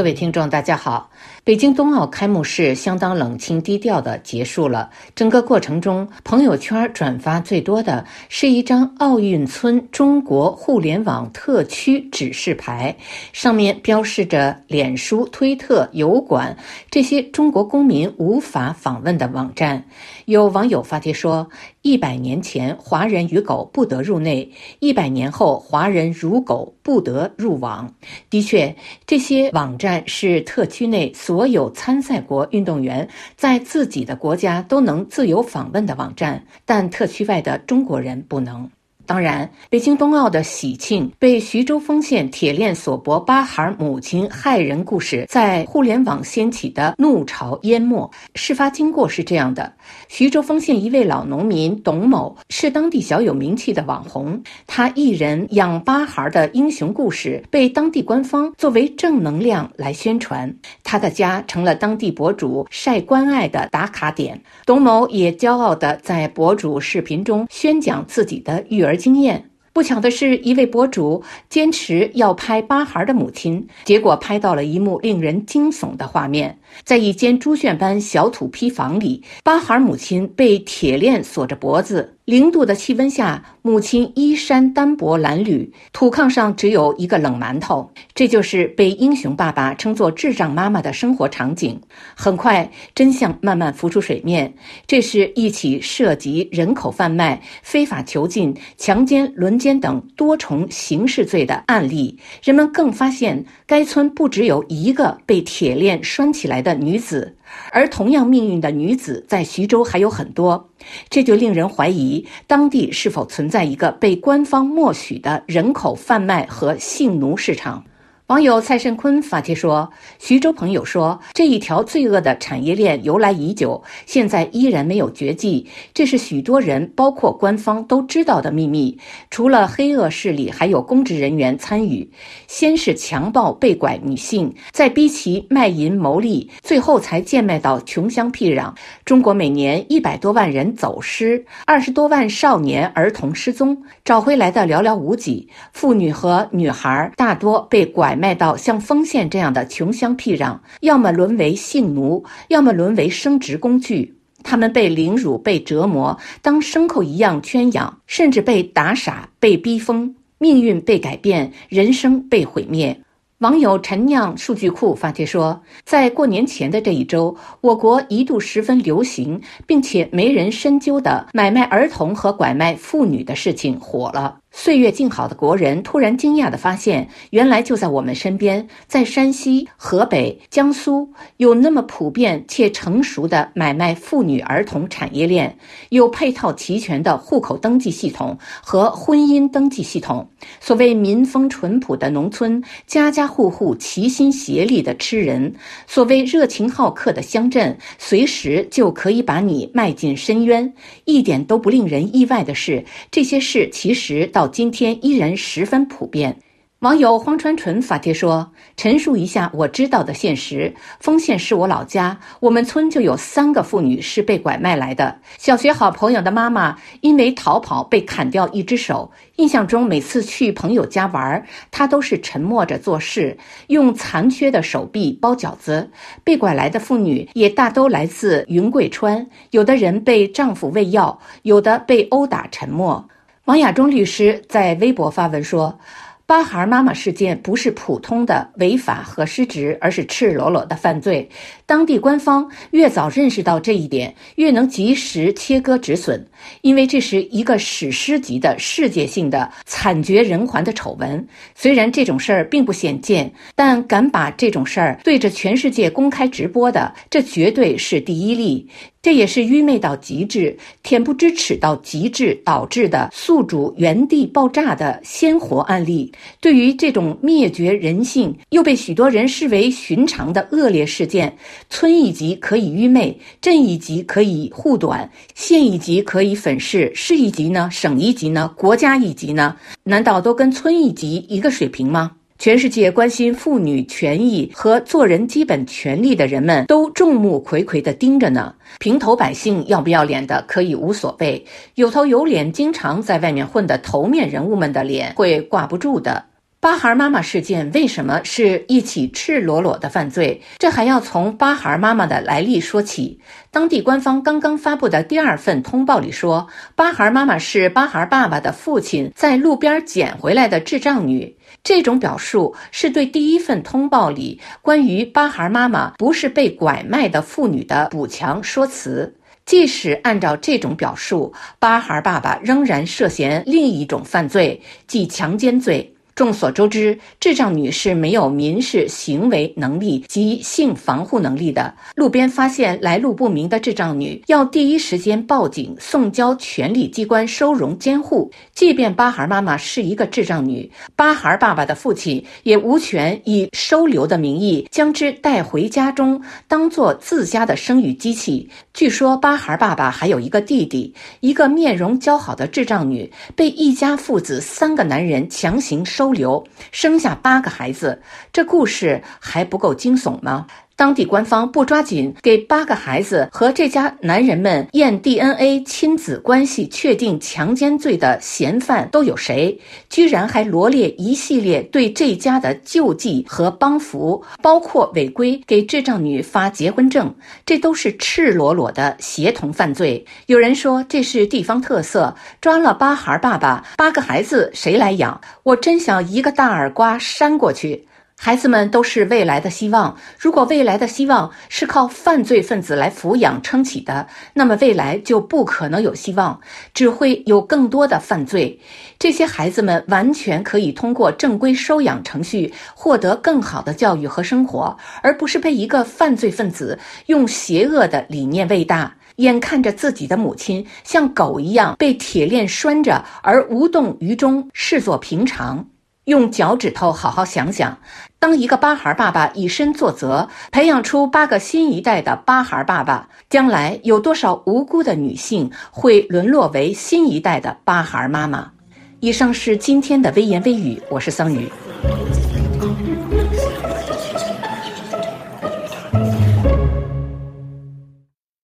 各位听众，大家好。北京冬奥开幕式相当冷清低调的结束了。整个过程中，朋友圈转发最多的是一张奥运村中国互联网特区指示牌，上面标示着脸书、推特、油管这些中国公民无法访问的网站。有网友发帖说：“一百年前，华人与狗不得入内；一百年后，华人如狗不得入网。”的确，这些网站是特区内所所有参赛国运动员在自己的国家都能自由访问的网站，但特区外的中国人不能。当然，北京冬奥的喜庆被徐州丰县铁链锁脖八孩母亲害人故事在互联网掀起的怒潮淹没。事发经过是这样的：徐州丰县一位老农民董某是当地小有名气的网红，他一人养八孩的英雄故事被当地官方作为正能量来宣传，他的家成了当地博主晒关爱的打卡点。董某也骄傲地在博主视频中宣讲自己的育儿。经验不巧的是，一位博主坚持要拍八孩的母亲，结果拍到了一幕令人惊悚的画面。在一间猪圈般小土坯房里，八孩母亲被铁链锁着脖子。零度的气温下，母亲衣衫单薄褴褛，土炕上只有一个冷馒头。这就是被英雄爸爸称作“智障妈妈”的生活场景。很快，真相慢慢浮出水面，这是一起涉及人口贩卖、非法囚禁、强奸、轮奸等多重刑事罪的案例。人们更发现，该村不只有一个被铁链拴起来的女子。而同样命运的女子在徐州还有很多，这就令人怀疑当地是否存在一个被官方默许的人口贩卖和性奴市场。网友蔡胜坤发帖说：“徐州朋友说，这一条罪恶的产业链由来已久，现在依然没有绝迹。这是许多人，包括官方都知道的秘密。除了黑恶势力，还有公职人员参与。先是强暴被拐女性，再逼其卖淫牟利，最后才贱卖到穷乡僻壤。中国每年一百多万人走失，二十多万少年儿童失踪，找回来的寥寥无几。妇女和女孩大多被拐。”卖到像丰县这样的穷乡僻壤，要么沦为性奴，要么沦为生殖工具。他们被凌辱、被折磨，当牲口一样圈养，甚至被打傻、被逼疯，命运被改变，人生被毁灭。网友陈酿数据库发帖说，在过年前的这一周，我国一度十分流行并且没人深究的买卖儿童和拐卖妇女的事情火了。岁月静好的国人突然惊讶地发现，原来就在我们身边，在山西、河北、江苏，有那么普遍且成熟的买卖妇女儿童产业链，有配套齐全的户口登记系统和婚姻登记系统。所谓民风淳朴的农村，家家户户齐心协力的吃人；所谓热情好客的乡镇，随时就可以把你迈进深渊。一点都不令人意外的是，这些事其实到。到今天依然十分普遍。网友荒川纯发帖说：“陈述一下我知道的现实。丰县是我老家，我们村就有三个妇女是被拐卖来的。小学好朋友的妈妈因为逃跑被砍掉一只手。印象中，每次去朋友家玩，她都是沉默着做事，用残缺的手臂包饺子。被拐来的妇女也大都来自云贵川，有的人被丈夫喂药，有的被殴打沉默。”王亚中律师在微博发文说。巴孩妈妈事件不是普通的违法和失职，而是赤裸裸的犯罪。当地官方越早认识到这一点，越能及时切割止损，因为这是一个史诗级的世界性的惨绝人寰的丑闻。虽然这种事儿并不鲜见，但敢把这种事儿对着全世界公开直播的，这绝对是第一例。这也是愚昧到极致、恬不知耻到极致导致的宿主原地爆炸的鲜活案例。对于这种灭绝人性又被许多人视为寻常的恶劣事件，村一级可以愚昧，镇一级可以护短，县一级可以粉饰，市一级呢？省一级呢？国家一级呢？难道都跟村一级一个水平吗？全世界关心妇女权益和做人基本权利的人们都众目睽睽地盯着呢。平头百姓要不要脸的可以无所谓，有头有脸、经常在外面混的头面人物们的脸会挂不住的。巴孩妈妈事件为什么是一起赤裸裸的犯罪？这还要从巴孩妈妈的来历说起。当地官方刚刚发布的第二份通报里说，巴孩妈妈是巴孩爸爸的父亲在路边捡回来的智障女。这种表述是对第一份通报里关于巴孩妈妈不是被拐卖的妇女的补强说辞。即使按照这种表述，巴孩爸爸仍然涉嫌另一种犯罪，即强奸罪。众所周知，智障女是没有民事行为能力及性防护能力的。路边发现来路不明的智障女，要第一时间报警，送交权力机关收容监护。即便巴孩妈妈是一个智障女，巴孩爸爸的父亲也无权以收留的名义将之带回家中，当做自家的生育机器。据说，巴孩爸爸还有一个弟弟，一个面容姣好的智障女，被一家父子三个男人强行收。留生下八个孩子，这故事还不够惊悚吗？当地官方不抓紧给八个孩子和这家男人们验 DNA，亲子关系确定强奸罪的嫌犯都有谁？居然还罗列一系列对这家的救济和帮扶，包括违规给智障女发结婚证，这都是赤裸裸的协同犯罪。有人说这是地方特色，抓了八孩爸爸，八个孩子谁来养？我真想一个大耳刮扇过去。孩子们都是未来的希望。如果未来的希望是靠犯罪分子来抚养撑起的，那么未来就不可能有希望，只会有更多的犯罪。这些孩子们完全可以通过正规收养程序获得更好的教育和生活，而不是被一个犯罪分子用邪恶的理念喂大。眼看着自己的母亲像狗一样被铁链拴着，而无动于衷，视作平常。用脚趾头好好想想，当一个八孩爸爸以身作则，培养出八个新一代的八孩爸爸，将来有多少无辜的女性会沦落为新一代的八孩妈妈？以上是今天的微言微语，我是桑榆。